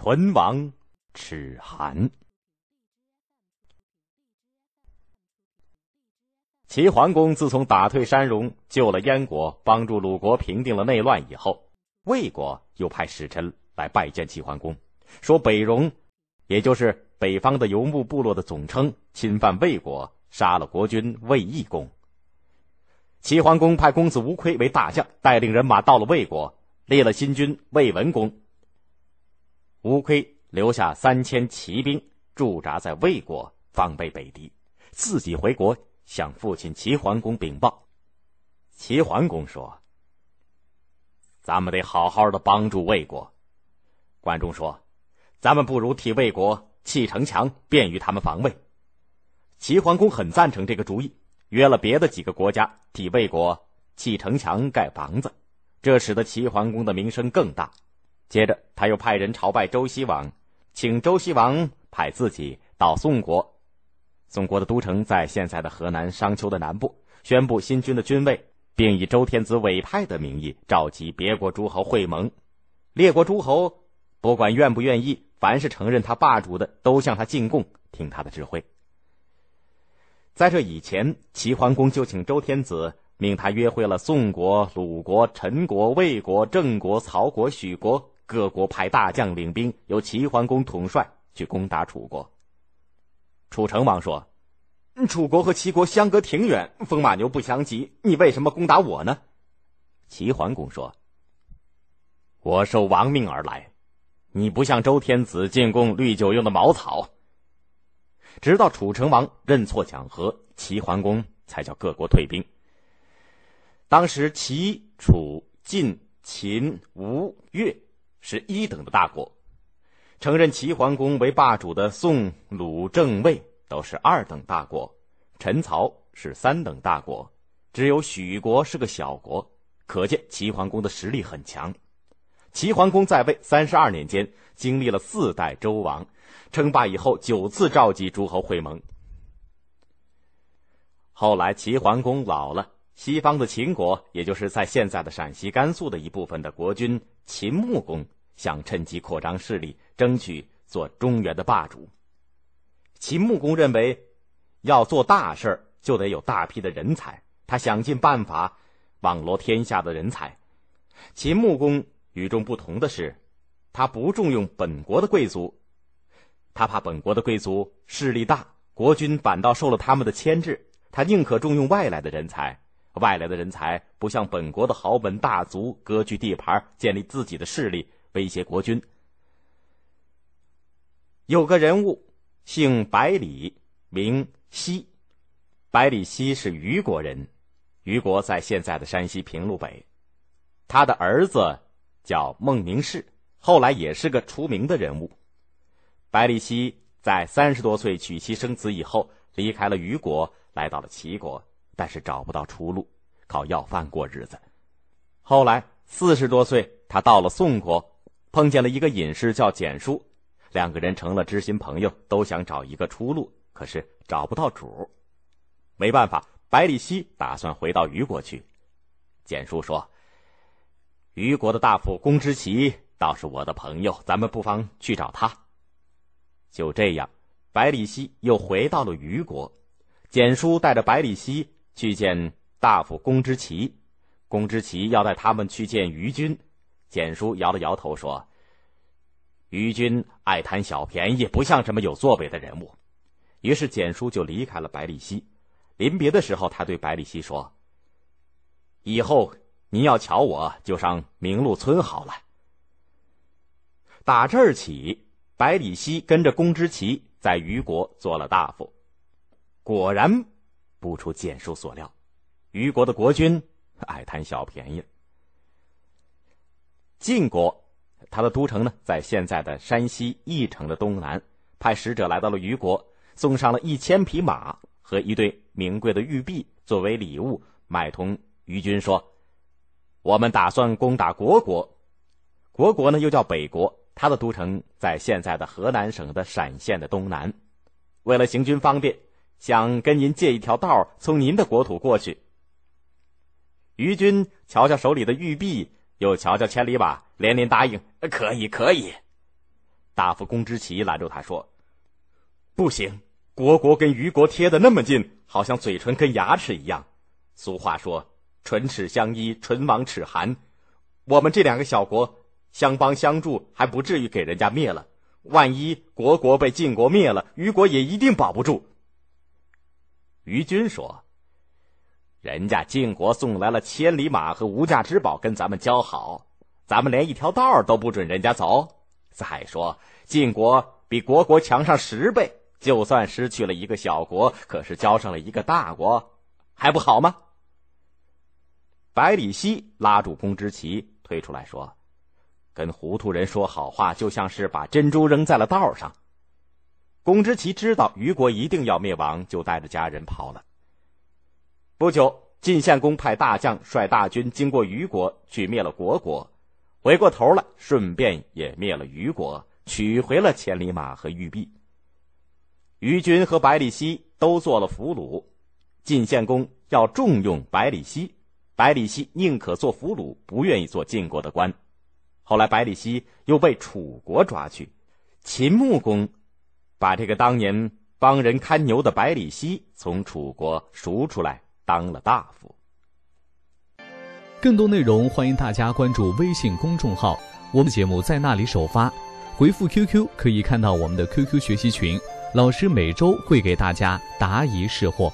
唇亡齿寒。齐桓公自从打退山戎、救了燕国、帮助鲁国平定了内乱以后，魏国又派使臣来拜见齐桓公，说北戎，也就是北方的游牧部落的总称，侵犯魏国，杀了国君魏懿公。齐桓公派公子无亏为大将，带领人马到了魏国，立了新君魏文公。吴亏留下三千骑兵驻扎在魏国，防备北敌，自己回国向父亲齐桓公禀报。齐桓公说：“咱们得好好的帮助魏国。”关中说：“咱们不如替魏国砌城墙，便于他们防卫。”齐桓公很赞成这个主意，约了别的几个国家替魏国砌城墙、盖房子，这使得齐桓公的名声更大。接着，他又派人朝拜周西王，请周西王派自己到宋国。宋国的都城在现在的河南商丘的南部，宣布新君的君位，并以周天子委派的名义召集别国诸侯会盟。列国诸侯不管愿不愿意，凡是承认他霸主的，都向他进贡，听他的指挥。在这以前，齐桓公就请周天子命他约会了宋国、鲁国、陈国、魏国、郑国、曹国、许国。各国派大将领兵，由齐桓公统帅去攻打楚国。楚成王说：“楚国和齐国相隔挺远，风马牛不相及，你为什么攻打我呢？”齐桓公说：“我受王命而来，你不向周天子进贡绿酒用的茅草。”直到楚成王认错讲和，齐桓公才叫各国退兵。当时齐、楚、晋、秦、吴、越。是一等的大国，承认齐桓公为霸主的宋、鲁、郑、魏都是二等大国，陈、曹是三等大国，只有许国是个小国。可见齐桓公的实力很强。齐桓公在位三十二年间，经历了四代周王，称霸以后九次召集诸侯会盟。后来齐桓公老了，西方的秦国，也就是在现在的陕西、甘肃的一部分的国君。秦穆公想趁机扩张势力，争取做中原的霸主。秦穆公认为，要做大事儿就得有大批的人才，他想尽办法网罗天下的人才。秦穆公与众不同的是，他不重用本国的贵族，他怕本国的贵族势力大，国君反倒受了他们的牵制，他宁可重用外来的人才。外来的人才不像本国的豪门大族割据地盘，建立自己的势力，威胁国君。有个人物姓百里，名奚。百里奚是虞国人，虞国在现在的山西平陆北。他的儿子叫孟明视，后来也是个出名的人物。百里奚在三十多岁娶妻生子以后，离开了虞国，来到了齐国。但是找不到出路，靠要饭过日子。后来四十多岁，他到了宋国，碰见了一个隐士叫简叔，两个人成了知心朋友，都想找一个出路，可是找不到主。没办法，百里奚打算回到虞国去。简叔说：“虞国的大夫公之奇倒是我的朋友，咱们不妨去找他。”就这样，百里奚又回到了虞国。简叔带着百里奚。去见大夫公之奇，公之奇要带他们去见虞君。简叔摇了摇头说：“于君爱贪小便宜，不像什么有作为的人物。”于是简叔就离开了百里奚。临别的时候，他对百里奚说：“以后您要瞧我，就上明路村好了。”打这儿起，百里奚跟着公之奇在虞国做了大夫，果然。不出简叔所料，虞国的国君爱贪小便宜。晋国，他的都城呢，在现在的山西翼城的东南，派使者来到了虞国，送上了一千匹马和一对名贵的玉璧作为礼物，买通虞军说：“我们打算攻打国国。国国呢，又叫北国，他的都城在现在的河南省的陕县的东南。为了行军方便。”想跟您借一条道，从您的国土过去。于军瞧瞧手里的玉璧，又瞧瞧千里马，连连答应：“可以，可以。”大夫公之奇拦住他说：“不行，国国跟虞国贴的那么近，好像嘴唇跟牙齿一样。俗话说，唇齿相依，唇亡齿寒。我们这两个小国相帮相助，还不至于给人家灭了。万一国国被晋国灭了，虞国也一定保不住。”于军说。人家晋国送来了千里马和无价之宝，跟咱们交好，咱们连一条道都不准人家走。再说，晋国比国国强上十倍，就算失去了一个小国，可是交上了一个大国，还不好吗？百里奚拉住公之奇，推出来说：“跟糊涂人说好话，就像是把珍珠扔在了道上。”公之奇知道虞国一定要灭亡，就带着家人跑了。不久，晋献公派大将率大军经过虞国，去灭了国国，回过头来顺便也灭了虞国，取回了千里马和玉璧。虞军和百里奚都做了俘虏，晋献公要重用百里奚，百里奚宁可做俘虏，不愿意做晋国的官。后来，百里奚又被楚国抓去，秦穆公把这个当年帮人看牛的百里奚从楚国赎出来。当了大夫。更多内容欢迎大家关注微信公众号，我们节目在那里首发。回复 QQ 可以看到我们的 QQ 学习群，老师每周会给大家答疑释惑。